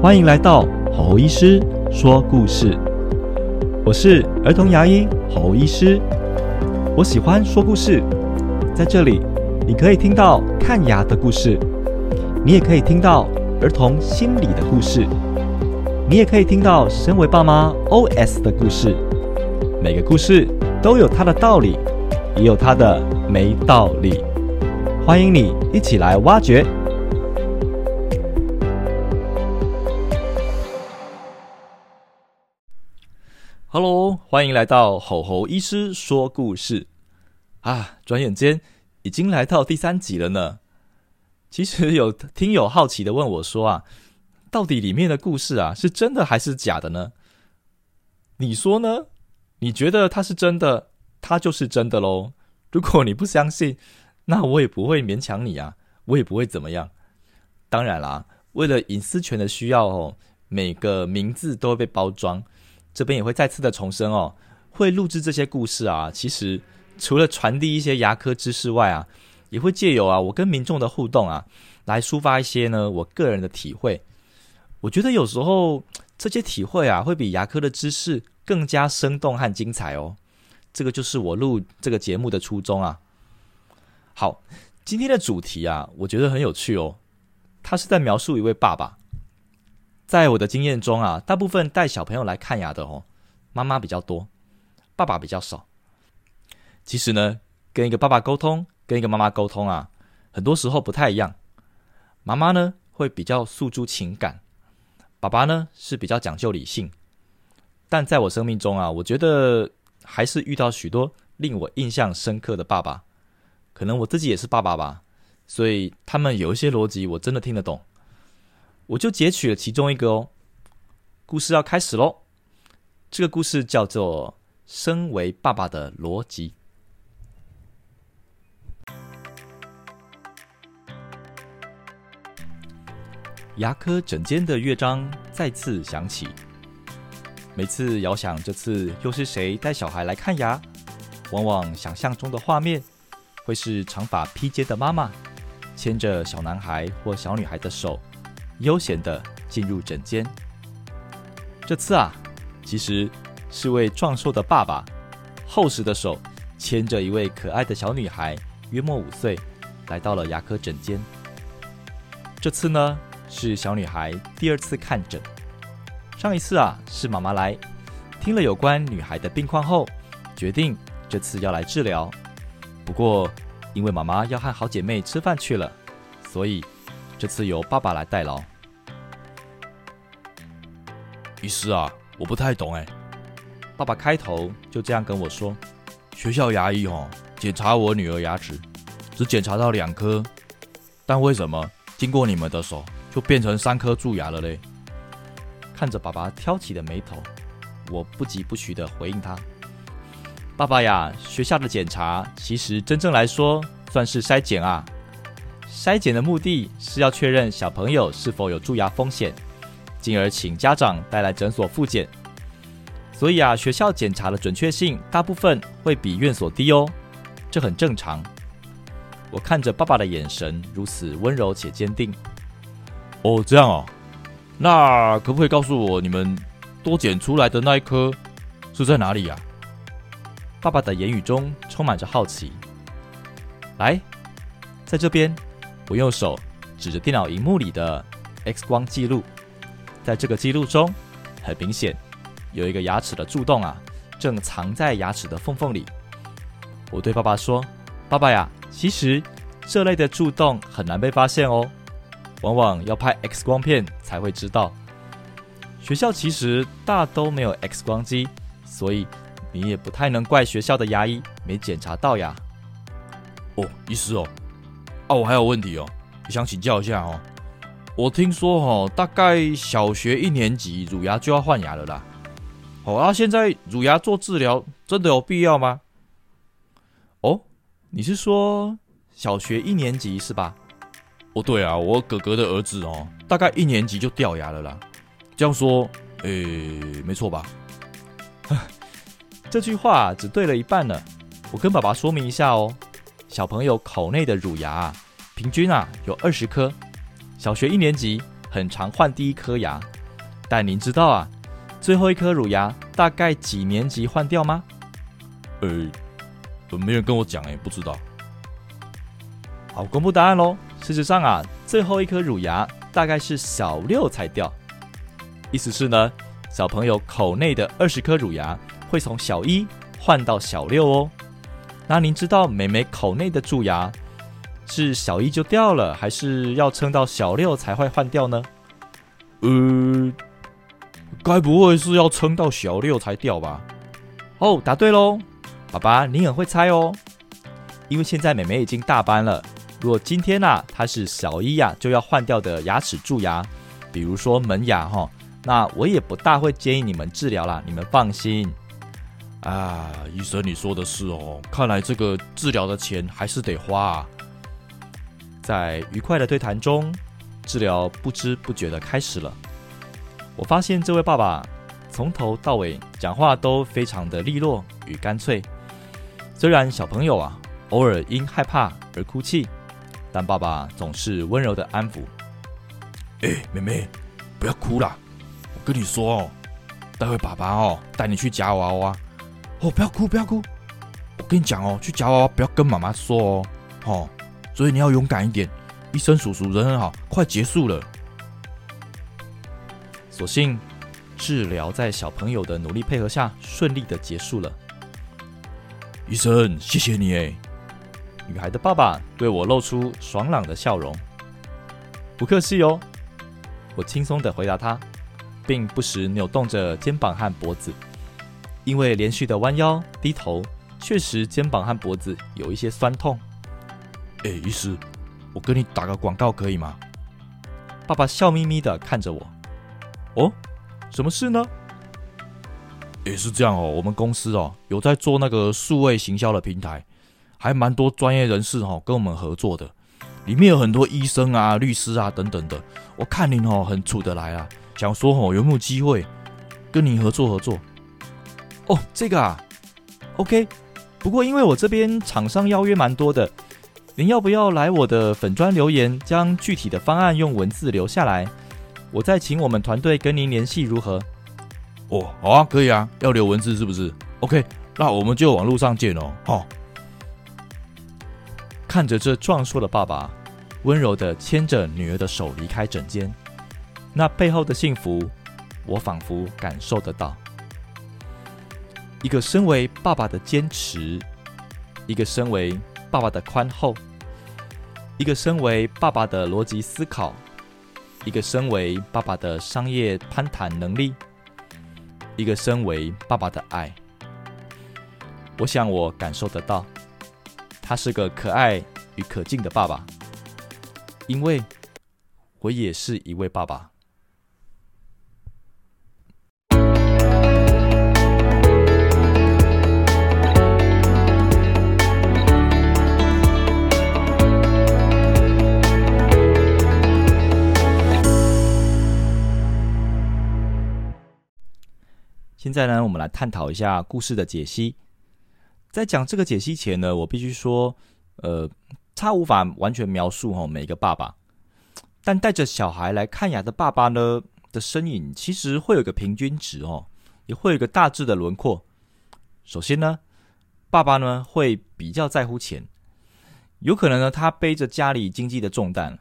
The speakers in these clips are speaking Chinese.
欢迎来到侯医师说故事。我是儿童牙医侯医师，我喜欢说故事，在这里你可以听到看牙的故事，你也可以听到儿童心理的故事，你也可以听到身为爸妈 OS 的故事。每个故事都有它的道理，也有它的没道理。欢迎你一起来挖掘。Hello，欢迎来到吼吼医师说故事啊！转眼间已经来到第三集了呢。其实有听友好奇的问我说啊，到底里面的故事啊是真的还是假的呢？你说呢？你觉得它是真的，它就是真的喽。如果你不相信，那我也不会勉强你啊，我也不会怎么样。当然啦，为了隐私权的需要哦，每个名字都会被包装。这边也会再次的重申哦，会录制这些故事啊，其实除了传递一些牙科知识外啊，也会借由啊我跟民众的互动啊，来抒发一些呢我个人的体会。我觉得有时候这些体会啊，会比牙科的知识更加生动和精彩哦。这个就是我录这个节目的初衷啊。好，今天的主题啊，我觉得很有趣哦。他是在描述一位爸爸。在我的经验中啊，大部分带小朋友来看牙的哦，妈妈比较多，爸爸比较少。其实呢，跟一个爸爸沟通，跟一个妈妈沟通啊，很多时候不太一样。妈妈呢会比较诉诸情感，爸爸呢是比较讲究理性。但在我生命中啊，我觉得还是遇到许多令我印象深刻的爸爸。可能我自己也是爸爸吧，所以他们有一些逻辑我真的听得懂。我就截取了其中一个哦，故事要开始喽。这个故事叫做《身为爸爸的逻辑》。牙科诊间的乐章再次响起，每次遥想这次又是谁带小孩来看牙，往往想象中的画面会是长发披肩的妈妈牵着小男孩或小女孩的手。悠闲的进入诊间。这次啊，其实是位壮硕的爸爸，厚实的手牵着一位可爱的小女孩，约莫五岁，来到了牙科诊间。这次呢，是小女孩第二次看诊。上一次啊，是妈妈来，听了有关女孩的病况后，决定这次要来治疗。不过，因为妈妈要和好姐妹吃饭去了，所以。这次由爸爸来代劳。医师啊，我不太懂哎。爸爸开头就这样跟我说：“学校牙医哦，检查我女儿牙齿，只检查到两颗，但为什么经过你们的手就变成三颗蛀牙了嘞？”看着爸爸挑起的眉头，我不疾不徐地回应他：“爸爸呀，学校的检查其实真正来说算是筛检啊。”筛检的目的是要确认小朋友是否有蛀牙风险，进而请家长带来诊所复检。所以啊，学校检查的准确性大部分会比院所低哦，这很正常。我看着爸爸的眼神如此温柔且坚定。哦，这样哦，那可不可以告诉我，你们多检出来的那一颗是在哪里呀？爸爸的言语中充满着好奇。来，在这边。我用手指着电脑荧幕里的 X 光记录，在这个记录中，很明显有一个牙齿的蛀洞啊，正藏在牙齿的缝缝里。我对爸爸说：“爸爸呀，其实这类的蛀洞很难被发现哦，往往要拍 X 光片才会知道。学校其实大都没有 X 光机，所以你也不太能怪学校的牙医没检查到呀。”哦，医师哦。啊，我还有问题哦，想请教一下哦。我听说哦，大概小学一年级乳牙就要换牙了啦。好啊，现在乳牙做治疗真的有必要吗？哦，你是说小学一年级是吧？哦，对啊，我哥哥的儿子哦，大概一年级就掉牙了啦。这样说，诶，没错吧？这句话只对了一半呢。我跟爸爸说明一下哦。小朋友口内的乳牙啊，平均啊有二十颗，小学一年级很常换第一颗牙，但您知道啊，最后一颗乳牙大概几年级换掉吗？呃，没人跟我讲哎，不知道。好，公布答案喽。事实上啊，最后一颗乳牙大概是小六才掉。意思是呢，小朋友口内的二十颗乳牙会从小一换到小六哦。那您知道美美口内的蛀牙是小一就掉了，还是要撑到小六才会换掉呢？呃，该不会是要撑到小六才掉吧？哦，答对喽，爸爸你很会猜哦。因为现在美美已经大班了。如果今天呐，她是小一呀，就要换掉的牙齿蛀牙，比如说门牙哈，那我也不大会建议你们治疗啦，你们放心。啊，医生你说的是哦，看来这个治疗的钱还是得花。啊。在愉快的对谈中，治疗不知不觉的开始了。我发现这位爸爸从头到尾讲话都非常的利落与干脆，虽然小朋友啊偶尔因害怕而哭泣。但爸爸总是温柔的安抚。哎，妹妹，不要哭啦！我跟你说哦，待会爸爸哦带你去夹娃娃。哦，不要哭，不要哭！我跟你讲哦，去夹娃娃不要跟妈妈说哦，哦，所以你要勇敢一点。医生叔叔人很好，快结束了。所幸治疗在小朋友的努力配合下顺利的结束了。医生，谢谢你哎。女孩的爸爸对我露出爽朗的笑容。不客气哦，我轻松的回答他，并不时扭动着肩膀和脖子，因为连续的弯腰低头，确实肩膀和脖子有一些酸痛。哎，医师，我跟你打个广告可以吗？爸爸笑眯眯的看着我。哦，什么事呢？也是这样哦，我们公司哦有在做那个数位行销的平台。还蛮多专业人士哦跟我们合作的，里面有很多医生啊、律师啊等等的。我看您哦很处得来啊，想说哦有没有机会跟您合作合作？哦，这个啊，OK。不过因为我这边厂商邀约蛮多的，您要不要来我的粉砖留言，将具体的方案用文字留下来，我再请我们团队跟您联系如何？哦，好啊，可以啊，要留文字是不是？OK，那我们就网络上见哦，哦。看着这壮硕的爸爸，温柔的牵着女儿的手离开诊间，那背后的幸福，我仿佛感受得到。一个身为爸爸的坚持，一个身为爸爸的宽厚，一个身为爸爸的逻辑思考，一个身为爸爸的商业攀谈能力，一个身为爸爸的爱，我想我感受得到。他是个可爱与可敬的爸爸，因为我也是一位爸爸。现在呢，我们来探讨一下故事的解析。在讲这个解析前呢，我必须说，呃，他无法完全描述哈每一个爸爸，但带着小孩来看牙的爸爸呢的身影，其实会有个平均值哦，也会有一个大致的轮廓。首先呢，爸爸呢会比较在乎钱，有可能呢他背着家里经济的重担，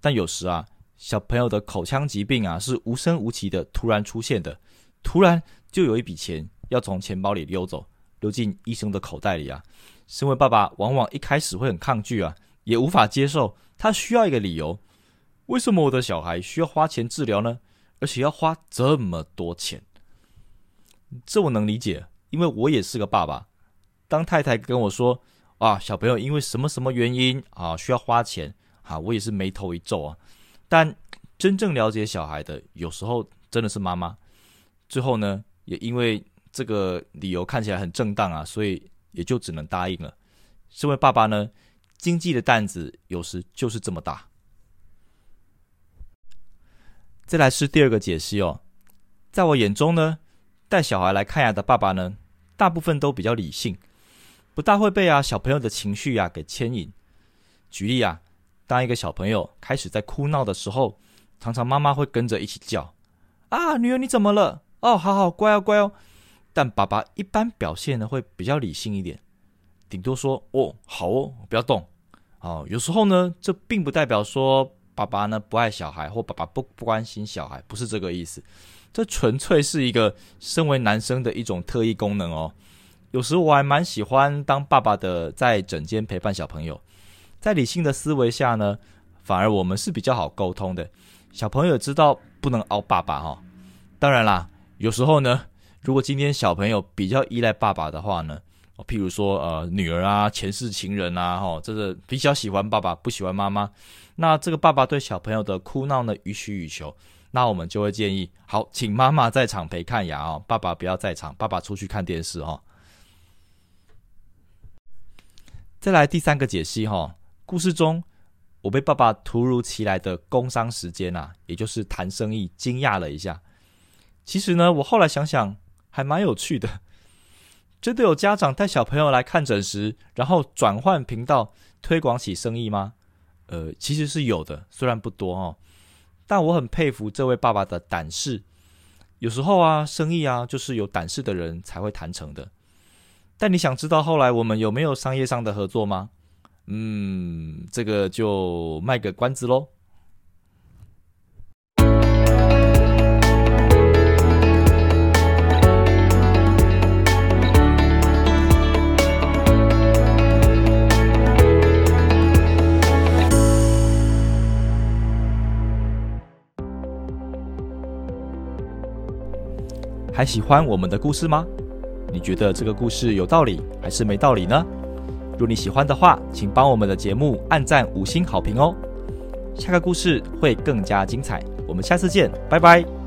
但有时啊，小朋友的口腔疾病啊是无声无息的突然出现的，突然就有一笔钱要从钱包里溜走。溜进医生的口袋里啊！身为爸爸，往往一开始会很抗拒啊，也无法接受。他需要一个理由：为什么我的小孩需要花钱治疗呢？而且要花这么多钱？这我能理解，因为我也是个爸爸。当太太跟我说啊，小朋友因为什么什么原因啊需要花钱啊，我也是眉头一皱啊。但真正了解小孩的，有时候真的是妈妈。最后呢，也因为。这个理由看起来很正当啊，所以也就只能答应了。身为爸爸呢，经济的担子有时就是这么大。再来是第二个解析哦，在我眼中呢，带小孩来看牙的爸爸呢，大部分都比较理性，不大会被啊小朋友的情绪啊给牵引。举例啊，当一个小朋友开始在哭闹的时候，常常妈妈会跟着一起叫：“啊，女儿你怎么了？哦，好好乖哦，乖哦。”但爸爸一般表现呢会比较理性一点，顶多说：“哦，好哦，不要动。”哦，有时候呢，这并不代表说爸爸呢不爱小孩或爸爸不不关心小孩，不是这个意思。这纯粹是一个身为男生的一种特异功能哦。有时我还蛮喜欢当爸爸的，在整间陪伴小朋友。在理性的思维下呢，反而我们是比较好沟通的。小朋友知道不能熬爸爸哈。当然啦，有时候呢，如果今天小朋友比较依赖爸爸的话呢，譬如说呃女儿啊、前世情人啊，哈，这个比较喜欢爸爸，不喜欢妈妈，那这个爸爸对小朋友的哭闹呢予取予求，那我们就会建议，好，请妈妈在场陪看牙哦，爸爸不要在场，爸爸出去看电视哦。再来第三个解析哈，故事中我被爸爸突如其来的工伤时间啊，也就是谈生意惊讶了一下。其实呢，我后来想想还蛮有趣的。真的有家长带小朋友来看诊时，然后转换频道推广起生意吗？呃，其实是有的，虽然不多哦，但我很佩服这位爸爸的胆识。有时候啊，生意啊，就是有胆识的人才会谈成的。但你想知道后来我们有没有商业上的合作吗？嗯，这个就卖个关子喽。还喜欢我们的故事吗？你觉得这个故事有道理还是没道理呢？如果你喜欢的话，请帮我们的节目按赞五星好评哦。下个故事会更加精彩，我们下次见，拜拜。